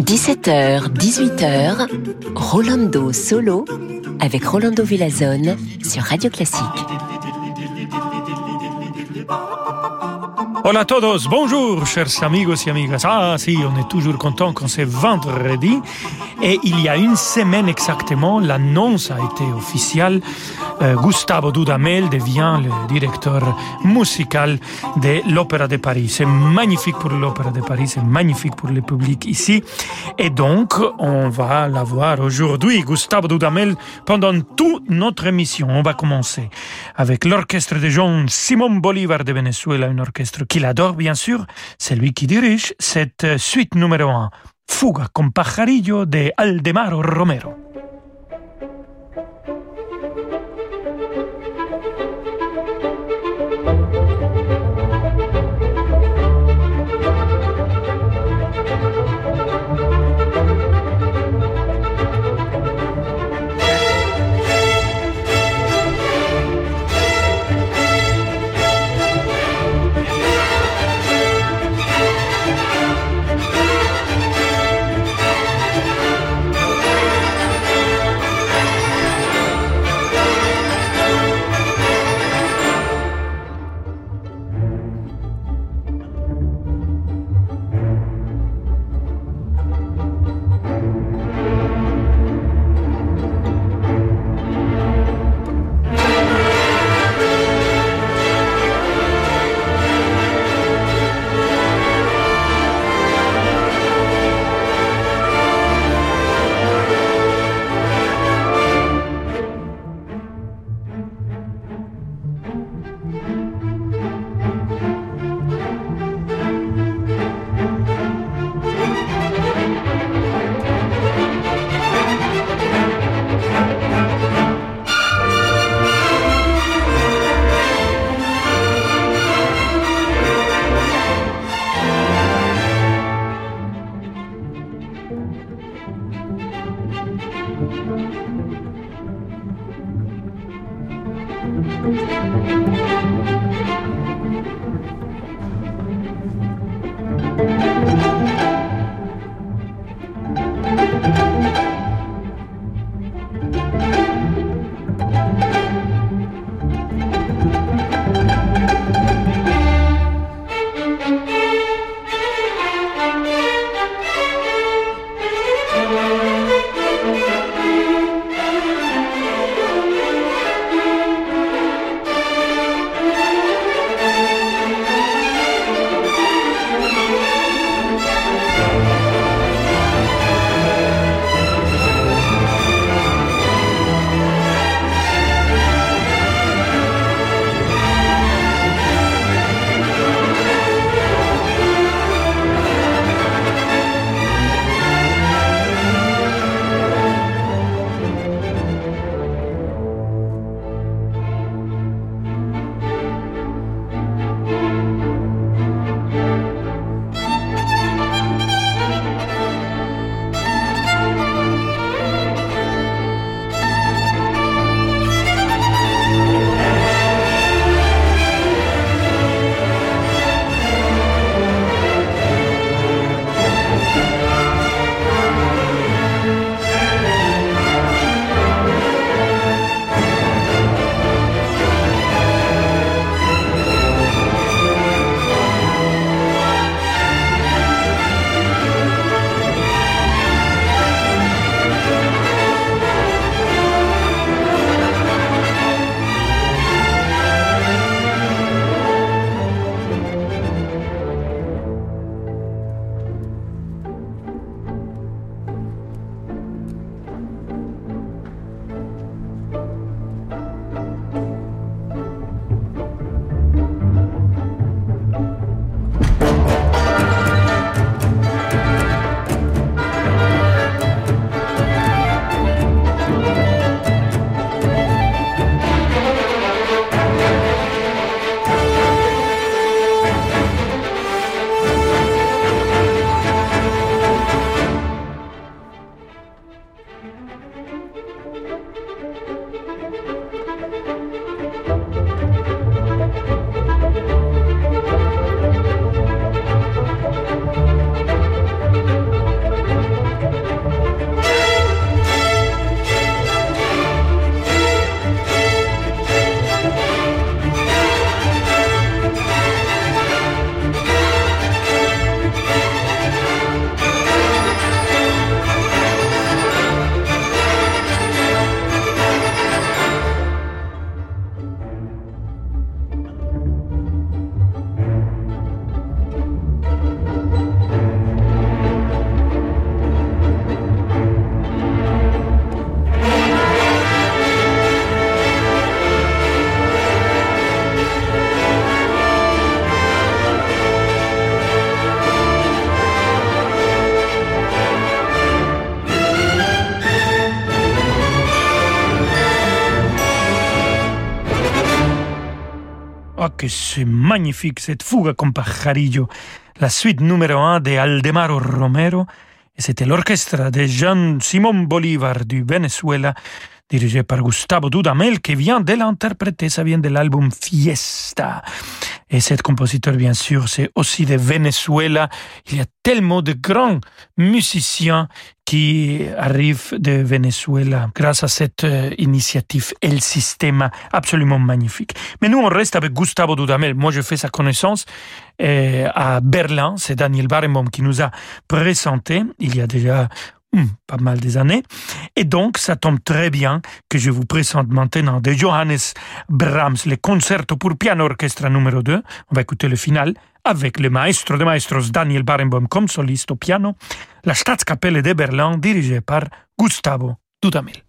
17h, 18h, Rolando Solo avec Rolando Villazone sur Radio Classique. Hola a todos, bonjour chers amigos y amigas. Ah si, on est toujours content quand c'est vendredi. Et il y a une semaine exactement, l'annonce a été officielle. Euh, Gustavo Dudamel devient le directeur musical de l'Opéra de Paris. C'est magnifique pour l'Opéra de Paris, c'est magnifique pour le public ici. Et donc, on va l'avoir aujourd'hui, Gustavo Dudamel, pendant toute notre émission. On va commencer avec l'orchestre de Jean Simon Bolivar de Venezuela, un orchestre qu'il adore bien sûr. C'est lui qui dirige cette suite numéro 1. Fuga con pajarillo de Aldemaro Romero. Magnifique, cette fuga con pajarillo, la suite numéro un de Aldemaro Romero, et c'était l'orchestre de Jean Simon Bolivar du Venezuela, dirigé par Gustavo Dudamel, qui vient de l'interpréter, ça vient de l'album Fiesta. Et cet compositeur, bien sûr, c'est aussi de Venezuela. Il y a tellement de grands musiciens qui arrivent de Venezuela grâce à cette euh, initiative El Sistema absolument magnifique. Mais nous, on reste avec Gustavo Dudamel. Moi, je fais sa connaissance euh, à Berlin. C'est Daniel Barenboim qui nous a présenté il y a déjà Hmm, pas mal des années. Et donc, ça tombe très bien que je vous présente maintenant de Johannes Brahms, le concerto pour piano orchestre numéro 2. On va écouter le final avec le maestro de maestros Daniel Barenboim comme soliste au piano, la Staatskapelle de Berlin dirigée par Gustavo Dudamel.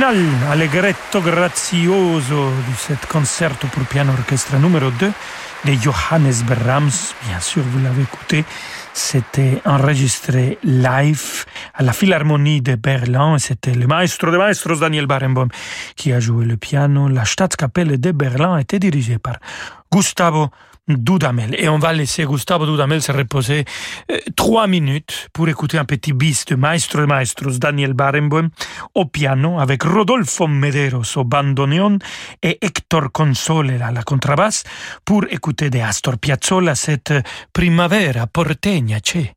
Allegretto grazioso di cet concerto pour piano orchestre numéro 2 de Johannes Brahms. Bien sûr, vous l'avez écouté. C'était enregistré live à la Philharmonie de Berlin. C'était le maestro de maestros Daniel Barenboim qui a joué le piano. La Staatskapelle de Berlin était dirigée par Gustavo Dudamel. Et on va laisser Gustavo Dudamel se reposer euh, trois minutes pour écouter un petit bis de Maestro de Maestros Daniel Barenboim au piano avec Rodolfo Mederos au bandoneon et Hector Console à la contrebasse pour écouter de Astor Piazzolla cette Primavera porteña, c'è.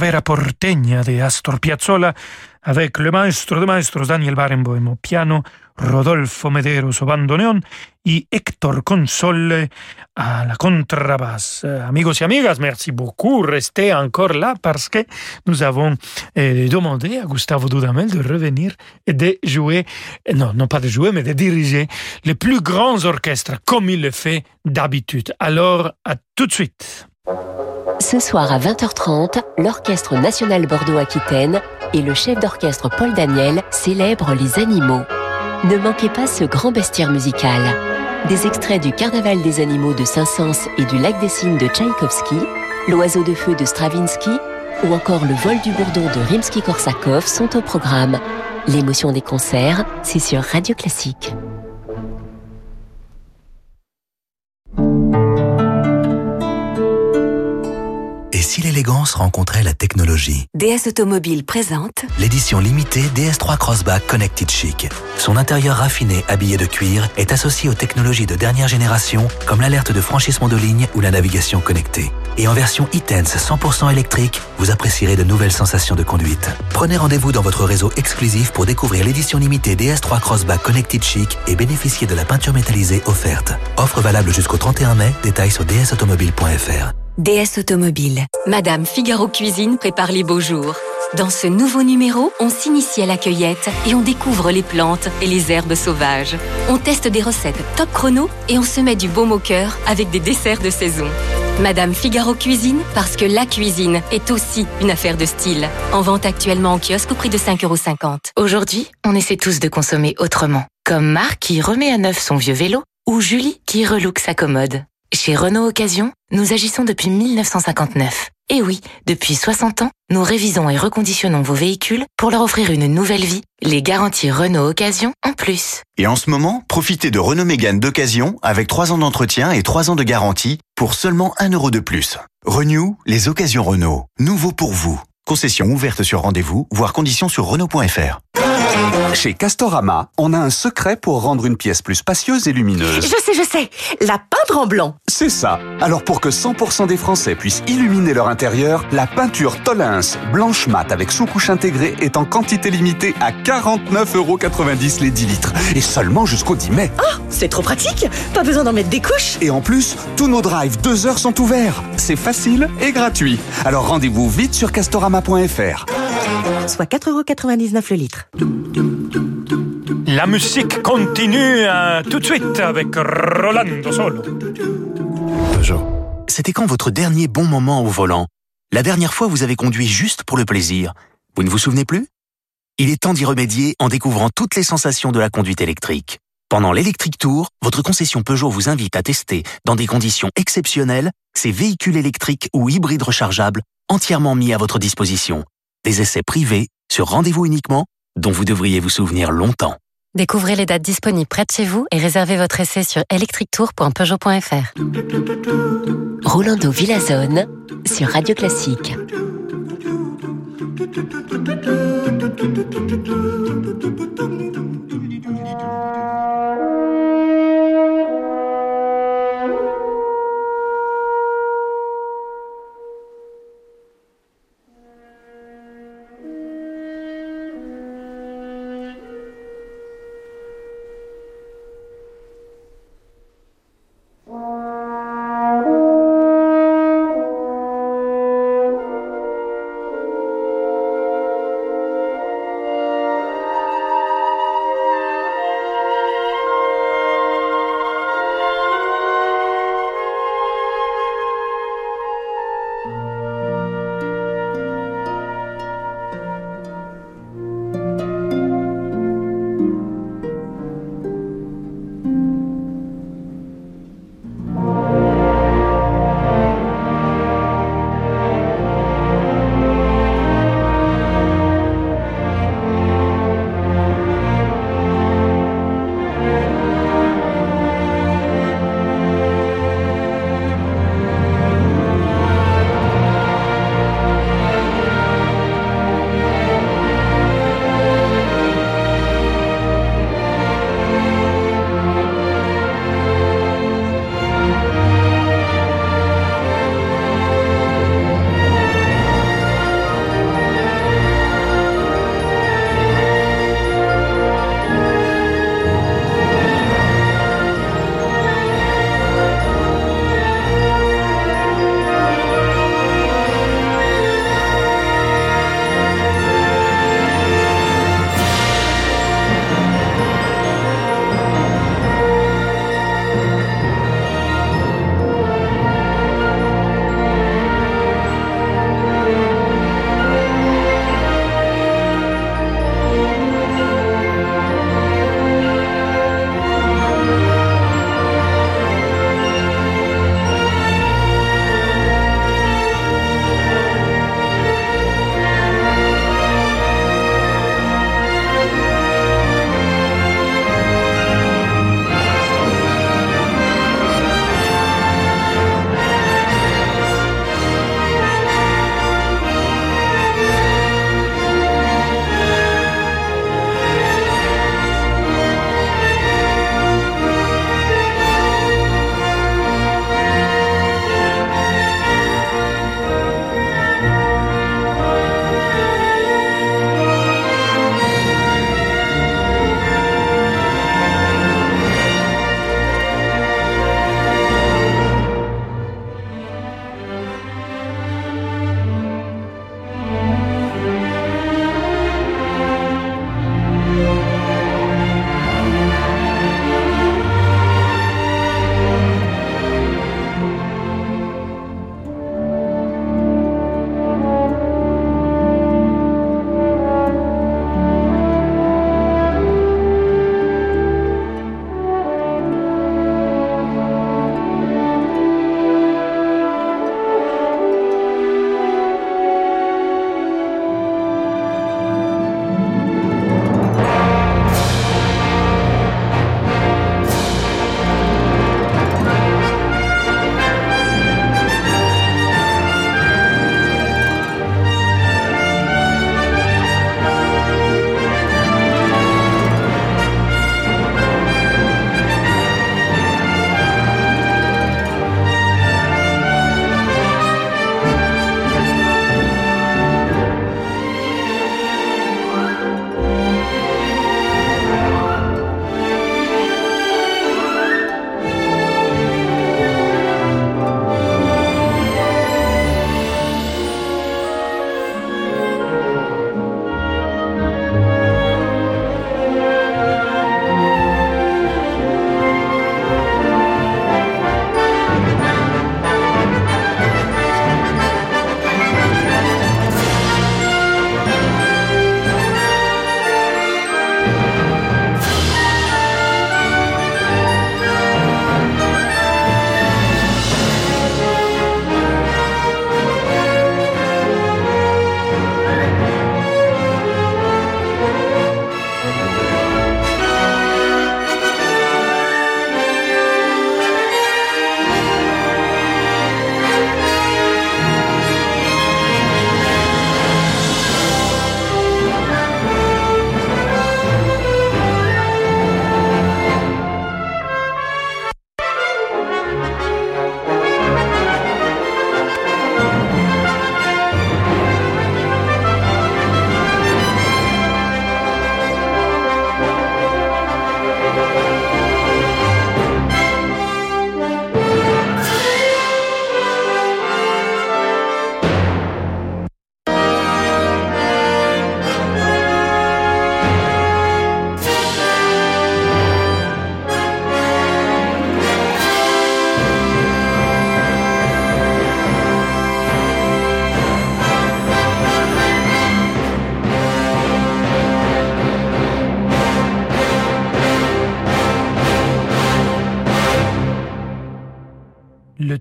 Primavera porteña de Astor Piazzolla avec le maestro de maestros Daniel Barenboim au piano, Rodolfo Mederos au bandoneon et Hector Console à la contrebasse. Amigos et amigas, merci beaucoup. Restez encore là parce que nous avons eh, demandé à Gustavo Dudamel de revenir et de jouer, non, non pas de jouer, mais de diriger les plus grands orchestres comme il le fait d'habitude. Alors, à tout de suite. Ce soir à 20h30, l'Orchestre national Bordeaux-Aquitaine et le chef d'orchestre Paul Daniel célèbrent les animaux. Ne manquez pas ce grand bestiaire musical. Des extraits du Carnaval des animaux de Saint-Saëns et du Lac des Cygnes de Tchaïkovski, L'oiseau de feu de Stravinsky ou encore le vol du bourdon de Rimsky-Korsakov sont au programme. L'émotion des concerts, c'est sur Radio Classique. L'élégance rencontrait la technologie DS Automobile présente l'édition limitée DS3 Crossback Connected Chic. Son intérieur raffiné, habillé de cuir, est associé aux technologies de dernière génération comme l'alerte de franchissement de ligne ou la navigation connectée. Et en version e-Tense 100% électrique, vous apprécierez de nouvelles sensations de conduite. Prenez rendez-vous dans votre réseau exclusif pour découvrir l'édition limitée DS3 Crossback Connected Chic et bénéficier de la peinture métallisée offerte. Offre valable jusqu'au 31 mai, détails sur dsautomobile.fr. DS Automobile. Madame Figaro Cuisine prépare les beaux jours. Dans ce nouveau numéro, on s'initie à la cueillette et on découvre les plantes et les herbes sauvages. On teste des recettes top chrono et on se met du baume au cœur avec des desserts de saison. Madame Figaro Cuisine, parce que la cuisine est aussi une affaire de style. En vente actuellement en kiosque au prix de 5,50€. Aujourd'hui, on essaie tous de consommer autrement Comme Marc qui remet à neuf son vieux vélo ou Julie qui relook sa commode. Chez Renault Occasion, nous agissons depuis 1959. Et oui, depuis 60 ans, nous révisons et reconditionnons vos véhicules pour leur offrir une nouvelle vie. Les garanties Renault Occasion en plus. Et en ce moment, profitez de Renault Mégane d'occasion avec 3 ans d'entretien et 3 ans de garantie pour seulement 1 euro de plus. Renew, les occasions Renault. Nouveau pour vous. Concession ouverte sur rendez-vous, voire conditions sur Renault.fr. Chez Castorama, on a un secret pour rendre une pièce plus spacieuse et lumineuse. Je sais, je sais, la peindre en blanc. C'est ça. Alors pour que 100% des Français puissent illuminer leur intérieur, la peinture Tolins blanche mat avec sous-couche intégrée est en quantité limitée à 49,90€ les 10 litres. Et seulement jusqu'au 10 mai. Oh, c'est trop pratique Pas besoin d'en mettre des couches Et en plus, tous nos drives 2 heures sont ouverts. C'est facile et gratuit. Alors rendez-vous vite sur Soit 4,99€ le litre. La musique continue euh, tout de suite avec Rolando Solo. C'était quand votre dernier bon moment au volant? La dernière fois vous avez conduit juste pour le plaisir Vous ne vous souvenez plus? Il est temps d'y remédier en découvrant toutes les sensations de la conduite électrique. Pendant l'Electric Tour, votre concession Peugeot vous invite à tester, dans des conditions exceptionnelles, ces véhicules électriques ou hybrides rechargeables entièrement mis à votre disposition. Des essais privés, sur rendez-vous uniquement, dont vous devriez vous souvenir longtemps. Découvrez les dates disponibles près de chez vous et réservez votre essai sur electrictour.peugeot.fr. Rolando Villazone sur Radio Classique.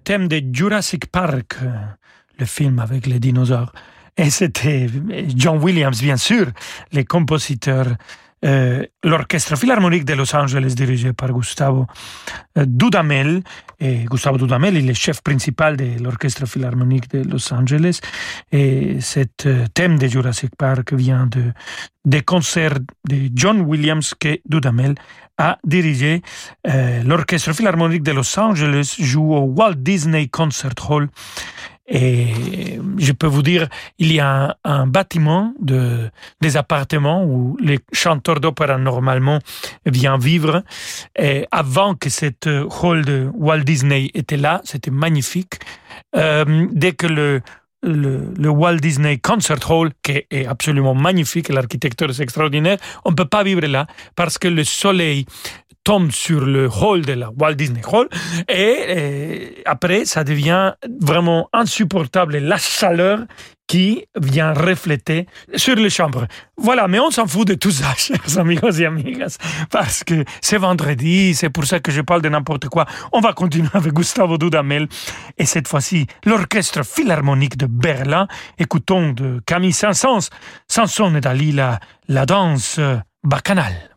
Thème de Jurassic Park, le film avec les dinosaures. Et c'était John Williams, bien sûr, les compositeurs euh, l'Orchestre Philharmonique de Los Angeles dirigé par Gustavo euh, Dudamel. Gustavo Dudamel est le chef principal de l'Orchestre Philharmonique de Los Angeles. Et cet euh, thème de Jurassic Park vient de, des concerts de John Williams que Dudamel a dirigé. L'Orchestre Philharmonique de Los Angeles joue au Walt Disney Concert Hall et je peux vous dire, il y a un, bâtiment de, des appartements où les chanteurs d'opéra normalement viennent vivre. Et avant que cette hall de Walt Disney était là, c'était magnifique. Euh, dès que le, le, Walt Disney Concert Hall, qui est absolument magnifique, l'architecture est extraordinaire, on ne peut pas vivre là parce que le soleil tombe sur le hall de la Walt Disney Hall et, après ça devient vraiment insupportable la chaleur qui vient refléter sur les chambres. Voilà, mais on s'en fout de tout ça, chers amigos et amigas, parce que c'est vendredi, c'est pour ça que je parle de n'importe quoi. On va continuer avec Gustavo Dudamel et cette fois-ci l'Orchestre Philharmonique de Berlin. Écoutons de Camille Saint-Saëns, Samson et Dalila, la danse bacchanale.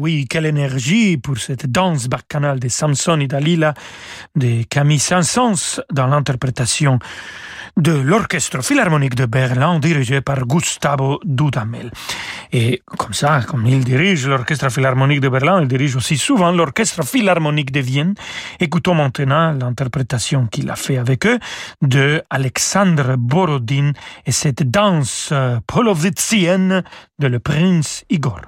Oui, quelle énergie pour cette danse bacchanale de Samson et Dalila de Camille Saint-Saëns dans l'interprétation de l'Orchestre Philharmonique de Berlin dirigé par Gustavo Dudamel. Et comme ça, comme il dirige l'Orchestre Philharmonique de Berlin, il dirige aussi souvent l'Orchestre Philharmonique de Vienne. Écoutons maintenant l'interprétation qu'il a fait avec eux de Alexandre Borodin et cette danse polovitsienne de le prince Igor.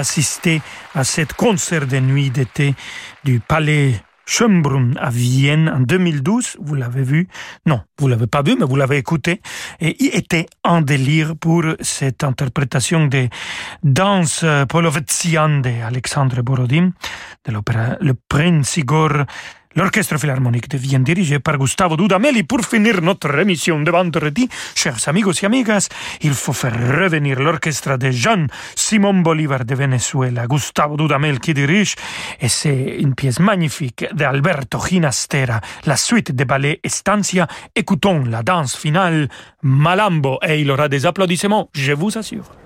Assisté à cette concert de nuit d'été du Palais Schönbrunn à Vienne en 2012, vous l'avez vu, non, vous l'avez pas vu, mais vous l'avez écouté, et il était en délire pour cette interprétation des danses polovetzian de Alexandre Borodin, de l'opéra Le Prince Igor L'Orchestre Philharmonique devient dirigé par Gustavo Dudamel pour finir notre émission de vendredi, chers amigos et amigas, il faut faire revenir l'orchestre de Jean Simon Bolivar de Venezuela, Gustavo Dudamel qui dirige, et c'est une pièce magnifique d'Alberto Ginastera, la suite de ballet Estancia. Écoutons la danse finale Malambo et il aura des applaudissements, je vous assure.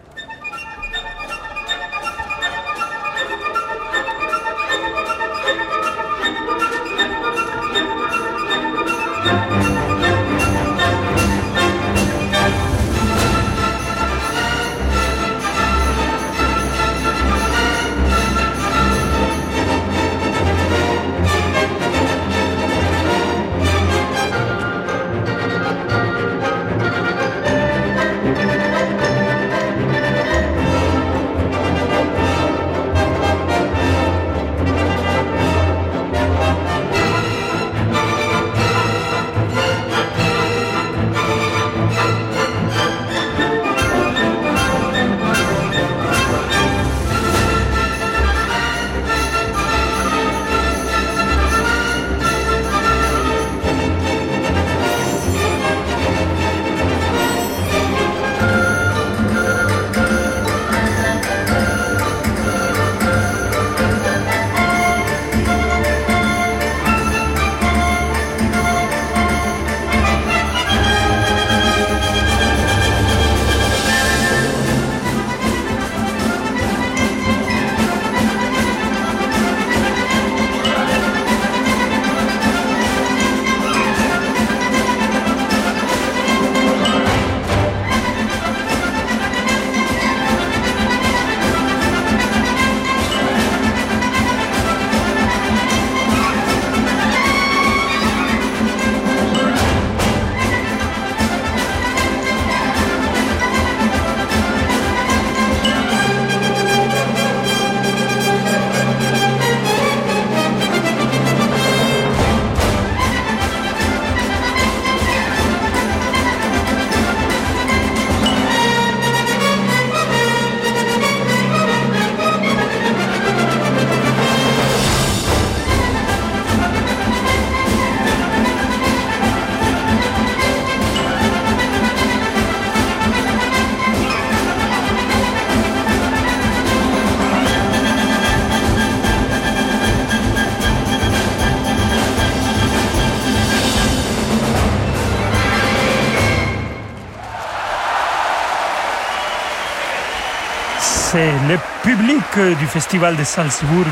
Du Festival de Salzbourg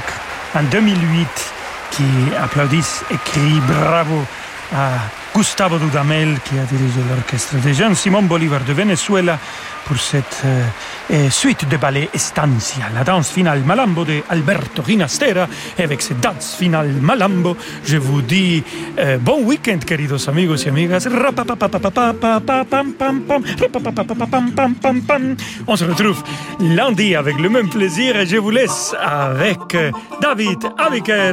en 2008 qui applaudissent et crie bravo à Gustavo Dudamel qui a dirigé l'orchestre de Jean Simon Bolivar de Venezuela pour cette euh, suite de ballet Estancia, la danse finale Malambo de Alberto Ginastera. Et avec cette danse finale Malambo, je vous dis euh, bon week-end, queridos amigos y amigas. On se retrouve lundi avec le même plaisir et je vous laisse avec David Abiker.